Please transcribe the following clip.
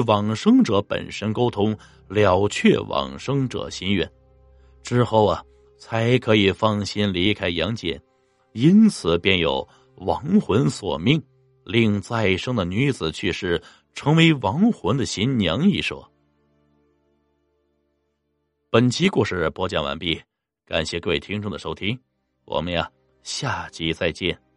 往生者本身沟通，了却往生者心愿，之后啊，才可以放心离开阳间。因此，便有亡魂索命，令再生的女子去世，成为亡魂的新娘一说。本期故事播讲完毕，感谢各位听众的收听，我们呀，下集再见。